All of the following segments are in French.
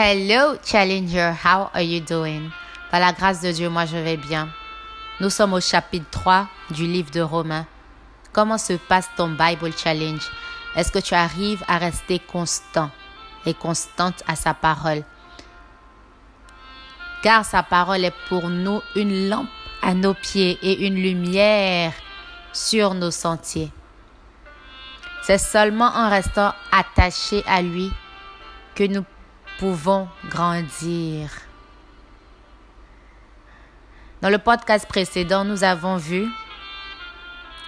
Hello Challenger, how are you doing? Par la grâce de Dieu, moi je vais bien. Nous sommes au chapitre 3 du livre de Romains. Comment se passe ton Bible Challenge? Est-ce que tu arrives à rester constant et constante à sa parole? Car sa parole est pour nous une lampe à nos pieds et une lumière sur nos sentiers. C'est seulement en restant attachés à lui que nous pouvons grandir. Dans le podcast précédent, nous avons vu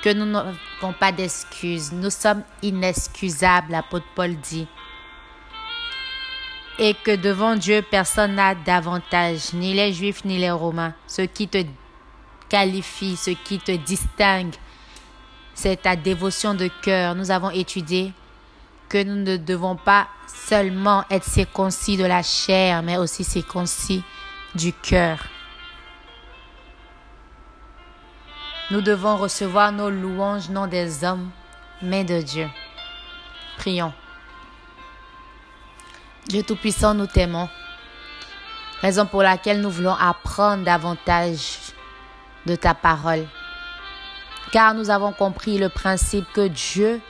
que nous n'avons pas d'excuses. Nous sommes inexcusables, l'apôtre Paul dit. Et que devant Dieu, personne n'a d'avantage, ni les Juifs, ni les Romains. Ce qui te qualifie, ce qui te distingue, c'est ta dévotion de cœur. Nous avons étudié que nous ne devons pas seulement être circoncis de la chair, mais aussi circoncis du cœur. Nous devons recevoir nos louanges non des hommes, mais de Dieu. Prions. Dieu Tout-Puissant, nous t'aimons. Raison pour laquelle nous voulons apprendre davantage de ta parole. Car nous avons compris le principe que Dieu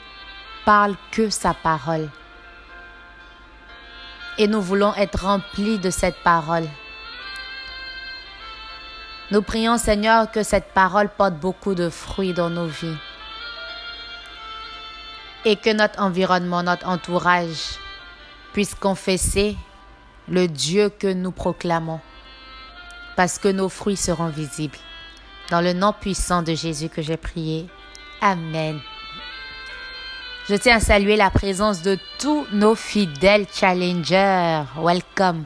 parle que sa parole. Et nous voulons être remplis de cette parole. Nous prions Seigneur que cette parole porte beaucoup de fruits dans nos vies. Et que notre environnement, notre entourage puisse confesser le Dieu que nous proclamons. Parce que nos fruits seront visibles. Dans le nom puissant de Jésus que j'ai prié. Amen. Je tiens à saluer la présence de tous nos fidèles challengers. Welcome.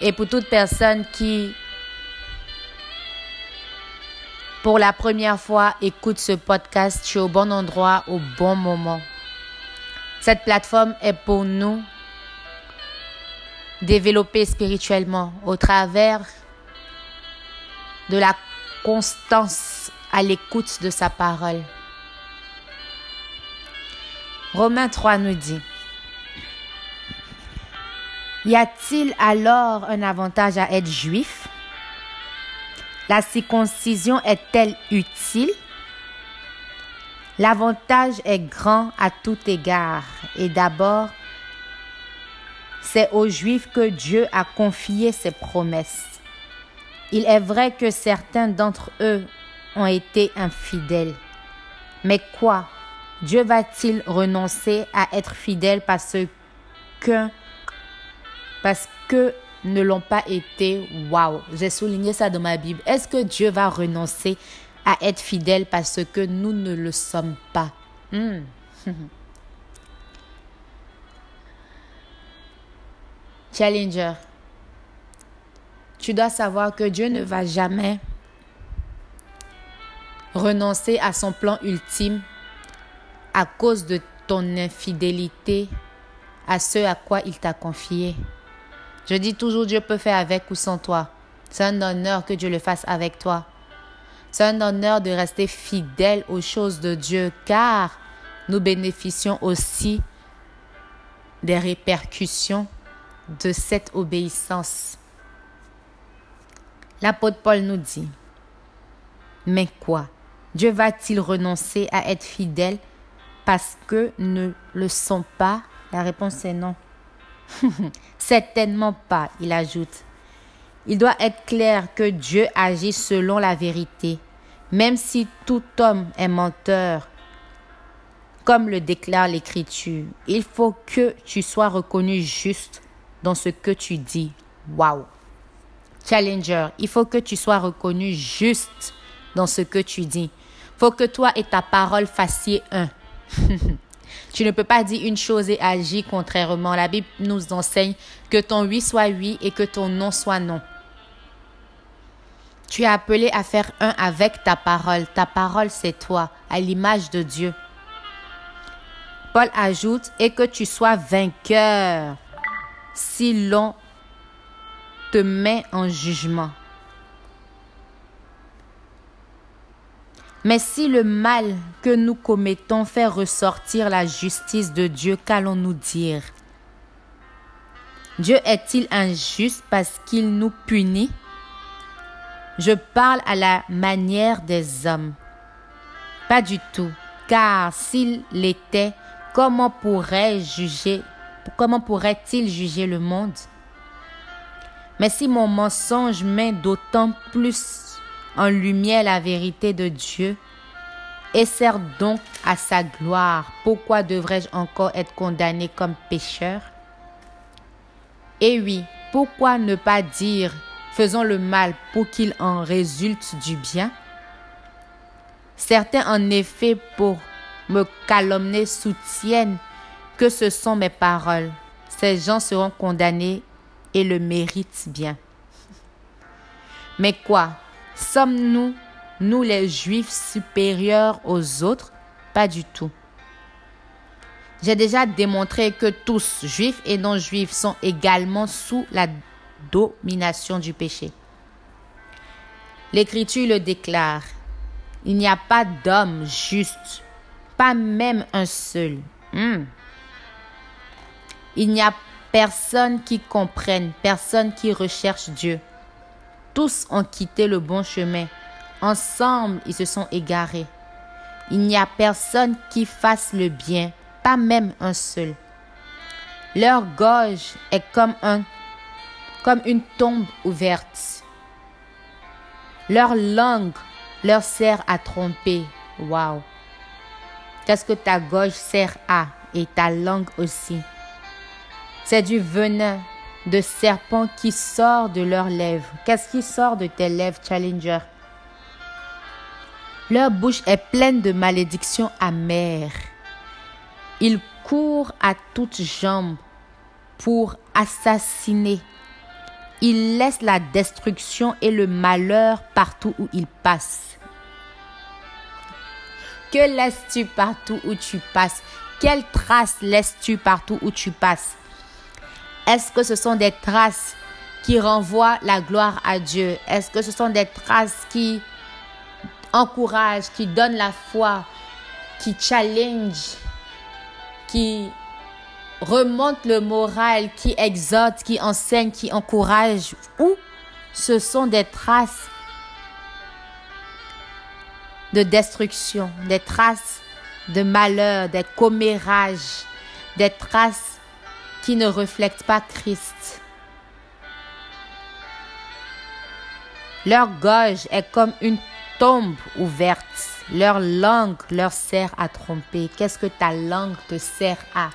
Et pour toute personne qui, pour la première fois, écoute ce podcast, tu es au bon endroit, au bon moment. Cette plateforme est pour nous développer spirituellement au travers de la constance à l'écoute de sa parole. Romains 3 nous dit, Y a-t-il alors un avantage à être juif? La circoncision est-elle utile? L'avantage est grand à tout égard et d'abord, c'est aux Juifs que Dieu a confié ses promesses. Il est vrai que certains d'entre eux ont été infidèles. Mais quoi? Dieu va-t-il renoncer à être fidèle parce que, parce ne l'ont pas été? Waouh, j'ai souligné ça dans ma Bible. Est-ce que Dieu va renoncer à être fidèle parce que nous ne le sommes pas? Hmm. Challenger, tu dois savoir que Dieu ne va jamais renoncer à son plan ultime à cause de ton infidélité à ce à quoi il t'a confié. Je dis toujours Dieu peut faire avec ou sans toi. C'est un honneur que Dieu le fasse avec toi. C'est un honneur de rester fidèle aux choses de Dieu car nous bénéficions aussi des répercussions de cette obéissance. L'apôtre Paul nous dit, mais quoi? Dieu va-t-il renoncer à être fidèle parce que ne le sont pas La réponse est non. Certainement pas, il ajoute. Il doit être clair que Dieu agit selon la vérité, même si tout homme est menteur, comme le déclare l'Écriture. Il faut que tu sois reconnu juste dans ce que tu dis. Wow. Challenger, il faut que tu sois reconnu juste dans ce que tu dis. Faut que toi et ta parole fassiez un. tu ne peux pas dire une chose et agir contrairement. La Bible nous enseigne que ton oui soit oui et que ton non soit non. Tu es appelé à faire un avec ta parole. Ta parole, c'est toi, à l'image de Dieu. Paul ajoute, et que tu sois vainqueur si l'on te met en jugement. Mais si le mal que nous commettons fait ressortir la justice de Dieu, qu'allons-nous dire? Dieu est-il injuste parce qu'il nous punit? Je parle à la manière des hommes. Pas du tout, car s'il l'était, comment pourrait juger comment pourrait-il juger le monde? Mais si mon mensonge met d'autant plus en lumière la vérité de Dieu, et sert donc à sa gloire, pourquoi devrais-je encore être condamné comme pécheur? Et oui, pourquoi ne pas dire faisons le mal pour qu'il en résulte du bien? Certains, en effet, pour me calomnier, soutiennent que ce sont mes paroles. Ces gens seront condamnés et le méritent bien. Mais quoi? Sommes-nous, nous les Juifs, supérieurs aux autres? Pas du tout. J'ai déjà démontré que tous, juifs et non-juifs, sont également sous la domination du péché. L'Écriture le déclare. Il n'y a pas d'homme juste, pas même un seul. Hmm. Il n'y a personne qui comprenne, personne qui recherche Dieu. Tous ont quitté le bon chemin. Ensemble, ils se sont égarés. Il n'y a personne qui fasse le bien, pas même un seul. Leur gorge est comme, un, comme une tombe ouverte. Leur langue leur sert à tromper. Waouh! Qu'est-ce que ta gorge sert à? Et ta langue aussi? C'est du venin de serpent qui sort de leurs lèvres. Qu'est-ce qui sort de tes lèvres, Challenger? Leur bouche est pleine de malédictions amères. Ils courent à toutes jambes pour assassiner. Ils laissent la destruction et le malheur partout où ils passent. Que laisses-tu partout où tu passes? Quelles traces laisses-tu partout où tu passes? Est-ce que ce sont des traces qui renvoient la gloire à Dieu? Est-ce que ce sont des traces qui encouragent, qui donnent la foi, qui challenge qui remonte le moral, qui exhorte, qui enseigne, qui encourage, ou ce sont des traces de destruction, des traces de malheur, des commérages, des traces qui ne reflètent pas Christ. Leur gorge est comme une tombe ouverte. Leur langue leur sert à tromper. Qu'est-ce que ta langue te sert à?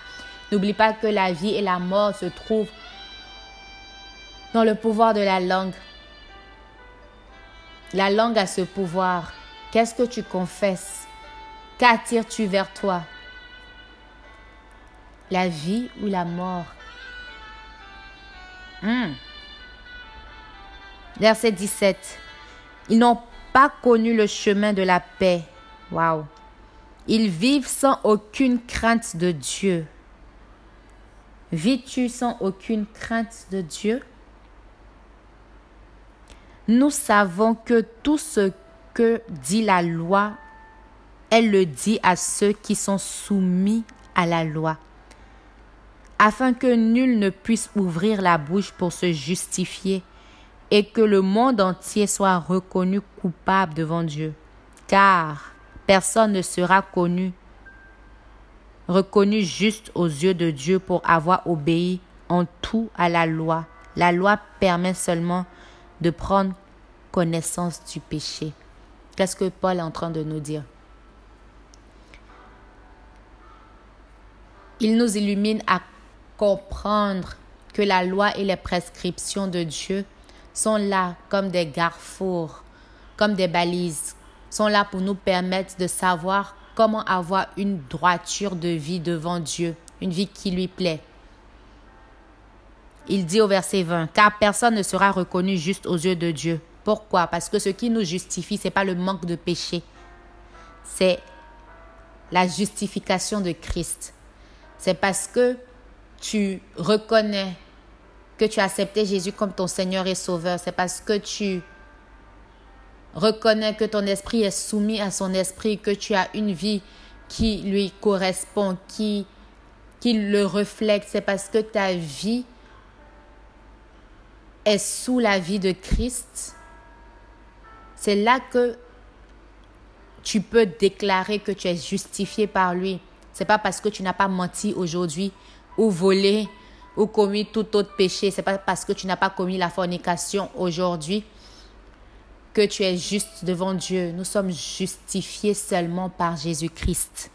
N'oublie pas que la vie et la mort se trouvent dans le pouvoir de la langue. La langue a ce pouvoir. Qu'est-ce que tu confesses? Qu'attires-tu vers toi? La vie ou la mort? Hmm. Verset 17. Ils n'ont pas connu le chemin de la paix. Waouh. Ils vivent sans aucune crainte de Dieu. Vis-tu sans aucune crainte de Dieu? Nous savons que tout ce que dit la loi, elle le dit à ceux qui sont soumis à la loi, afin que nul ne puisse ouvrir la bouche pour se justifier et que le monde entier soit reconnu coupable devant Dieu. Car personne ne sera connu, reconnu juste aux yeux de Dieu pour avoir obéi en tout à la loi. La loi permet seulement de prendre connaissance du péché. Qu'est-ce que Paul est en train de nous dire? Il nous illumine à comprendre que la loi et les prescriptions de Dieu sont là comme des garfours, comme des balises, sont là pour nous permettre de savoir comment avoir une droiture de vie devant Dieu, une vie qui lui plaît. Il dit au verset 20, car personne ne sera reconnu juste aux yeux de Dieu. Pourquoi? Parce que ce qui nous justifie, ce n'est pas le manque de péché, c'est la justification de Christ. C'est parce que tu reconnais que tu as accepté Jésus comme ton Seigneur et Sauveur. C'est parce que tu reconnais que ton esprit est soumis à son esprit, que tu as une vie qui lui correspond, qui, qui le reflète. C'est parce que ta vie es sous la vie de Christ, c'est là que tu peux déclarer que tu es justifié par lui. C'est pas parce que tu n'as pas menti aujourd'hui ou volé ou commis tout autre péché. C'est pas parce que tu n'as pas commis la fornication aujourd'hui que tu es juste devant Dieu. Nous sommes justifiés seulement par Jésus-Christ.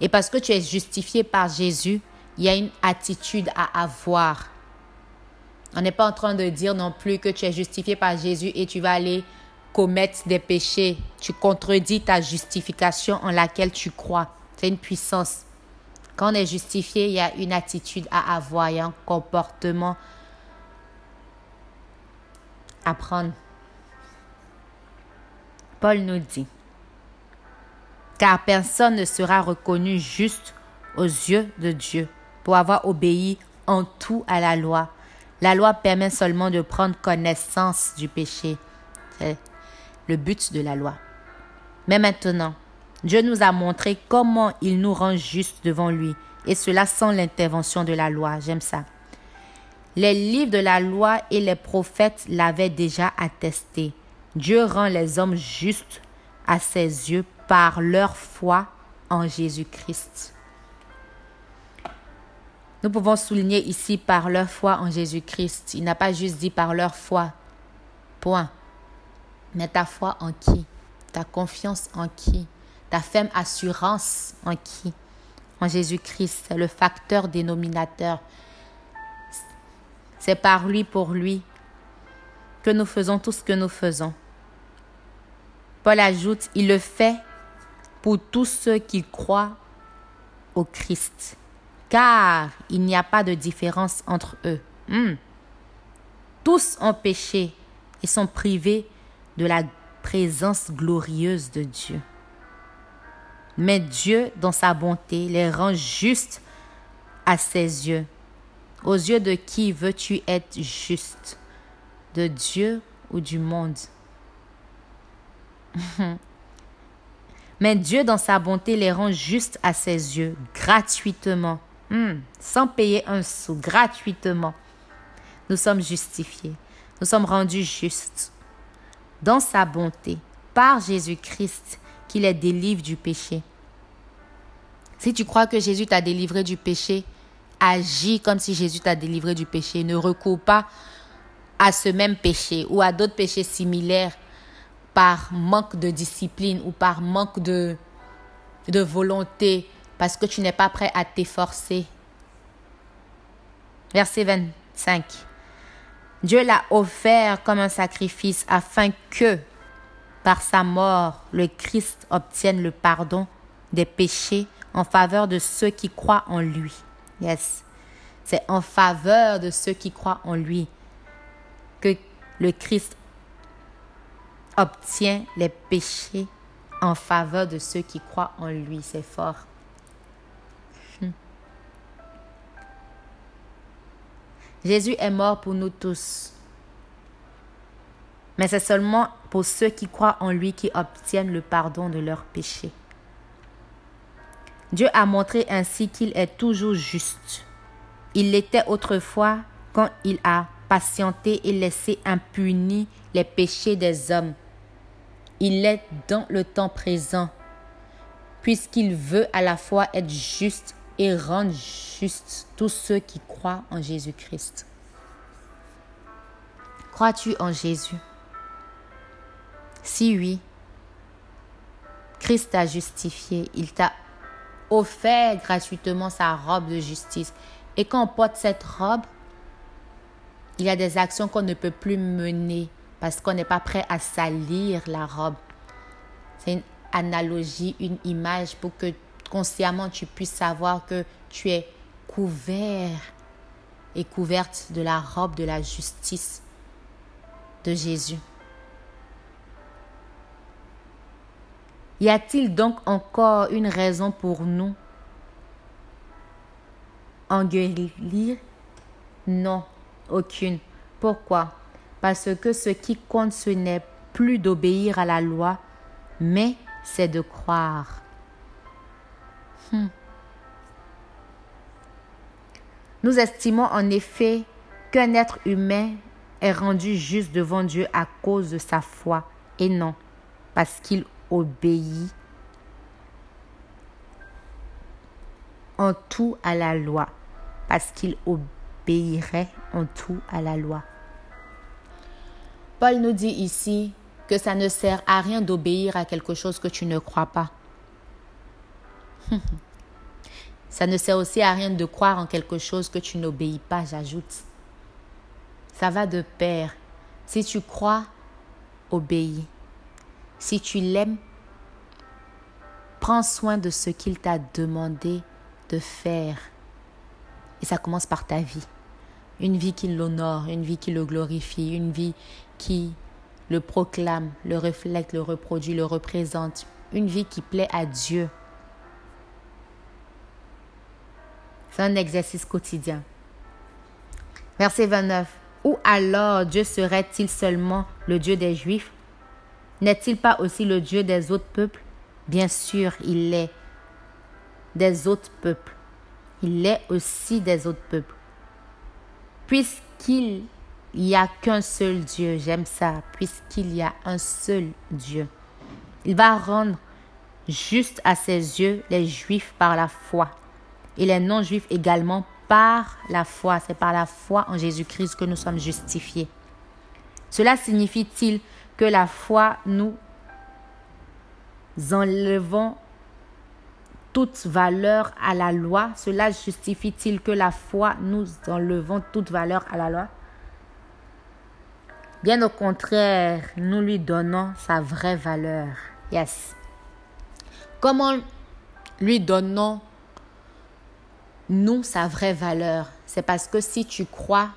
Et parce que tu es justifié par Jésus, il y a une attitude à avoir. On n'est pas en train de dire non plus que tu es justifié par Jésus et tu vas aller commettre des péchés. Tu contredis ta justification en laquelle tu crois. C'est une puissance. Quand on est justifié, il y a une attitude à avoir, un comportement à prendre. Paul nous dit, car personne ne sera reconnu juste aux yeux de Dieu pour avoir obéi en tout à la loi. La loi permet seulement de prendre connaissance du péché. C'est le but de la loi. Mais maintenant, Dieu nous a montré comment il nous rend justes devant lui, et cela sans l'intervention de la loi. J'aime ça. Les livres de la loi et les prophètes l'avaient déjà attesté. Dieu rend les hommes justes à ses yeux par leur foi en Jésus-Christ. Nous pouvons souligner ici par leur foi en Jésus-Christ. Il n'a pas juste dit par leur foi. Point. Mais ta foi en qui? Ta confiance en qui? Ta ferme assurance en qui? En Jésus-Christ. Le facteur dénominateur. C'est par lui, pour lui, que nous faisons tout ce que nous faisons. Paul ajoute, il le fait pour tous ceux qui croient au Christ, car il n'y a pas de différence entre eux. Hmm. Tous ont péché et sont privés de la présence glorieuse de Dieu. Mais Dieu, dans sa bonté, les rend justes à ses yeux. Aux yeux de qui veux-tu être juste? De Dieu ou du monde? Mais Dieu, dans sa bonté, les rend justes à ses yeux, gratuitement, hmm, sans payer un sou, gratuitement. Nous sommes justifiés, nous sommes rendus justes. Dans sa bonté, par Jésus-Christ, qui les délivre du péché. Si tu crois que Jésus t'a délivré du péché, agis comme si Jésus t'a délivré du péché. Ne recours pas à ce même péché ou à d'autres péchés similaires par manque de discipline ou par manque de, de volonté, parce que tu n'es pas prêt à t'efforcer. Verset 25. Dieu l'a offert comme un sacrifice afin que, par sa mort, le Christ obtienne le pardon des péchés en faveur de ceux qui croient en lui. Yes. C'est en faveur de ceux qui croient en lui que le Christ obtient les péchés en faveur de ceux qui croient en lui. C'est fort. Hmm. Jésus est mort pour nous tous. Mais c'est seulement pour ceux qui croient en lui qui obtiennent le pardon de leurs péchés. Dieu a montré ainsi qu'il est toujours juste. Il l'était autrefois quand il a patienté et laissé impunis les péchés des hommes il est dans le temps présent, puisqu'il veut à la fois être juste et rendre juste tous ceux qui croient en Jésus-Christ. Crois-tu en Jésus? Si oui, Christ t'a justifié, il t'a offert gratuitement sa robe de justice. Et quand on porte cette robe, il y a des actions qu'on ne peut plus mener parce qu'on n'est pas prêt à salir la robe. C'est une analogie, une image pour que consciemment tu puisses savoir que tu es couvert et couverte de la robe de la justice de Jésus. Y a-t-il donc encore une raison pour nous en Non, aucune. Pourquoi? Parce que ce qui compte, ce n'est plus d'obéir à la loi, mais c'est de croire. Hmm. Nous estimons en effet Aucun être humain est rendu juste devant Dieu à cause de sa foi, et non, parce qu'il obéit en tout à la loi, parce qu'il obéirait en tout à la loi. Paul nous dit ici que ça ne sert à rien d'obéir à quelque chose que tu ne crois pas. ça ne sert aussi à rien de croire en quelque chose que tu n'obéis pas, j'ajoute. Ça va de pair. Si tu crois, obéis. Si tu l'aimes, prends soin de ce qu'il t'a demandé de faire. Et ça commence par ta vie. Une vie qui l'honore, une vie qui le glorifie, une vie qui le proclame, le reflète, le reproduit, le représente. Une vie qui plaît à Dieu. C'est un exercice quotidien. Verset 29. Ou alors Dieu serait-il seulement le Dieu des Juifs? N'est-il pas aussi le Dieu des autres peuples? Bien sûr, il est des autres peuples. Il est aussi des autres peuples. Puisqu'il n'y a qu'un seul Dieu, j'aime ça, puisqu'il y a un seul Dieu. Il va rendre juste à ses yeux les juifs par la foi et les non-juifs également par la foi. C'est par la foi en Jésus-Christ que nous sommes justifiés. Cela signifie-t-il la foi nous enlevons toute valeur à la loi Cela justifie-t-il que la foi nous enlevons toute valeur à la loi? Bien au contraire, nous lui donnons sa vraie valeur. Yes. Comment lui donnons nous sa vraie valeur? C'est parce que si tu crois,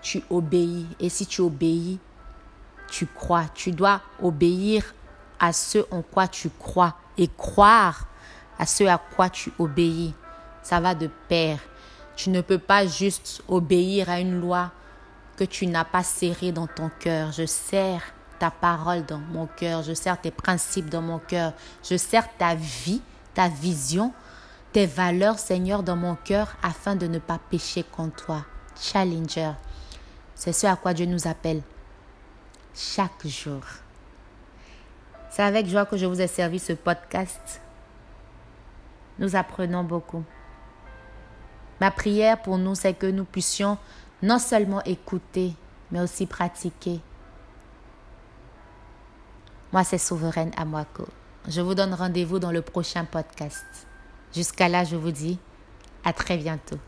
tu obéis. Et si tu obéis, tu crois. Tu dois obéir à ce en quoi tu crois et croire à ce à quoi tu obéis. Ça va de pair. Tu ne peux pas juste obéir à une loi que tu n'as pas serrée dans ton cœur. Je serre ta parole dans mon cœur. Je serre tes principes dans mon cœur. Je serre ta vie, ta vision, tes valeurs, Seigneur, dans mon cœur afin de ne pas pécher contre toi. Challenger. C'est ce à quoi Dieu nous appelle chaque jour. C'est avec joie que je vous ai servi ce podcast nous apprenons beaucoup. Ma prière pour nous, c'est que nous puissions non seulement écouter, mais aussi pratiquer. Moi, c'est Souveraine Amwako. Je vous donne rendez-vous dans le prochain podcast. Jusqu'à là, je vous dis à très bientôt.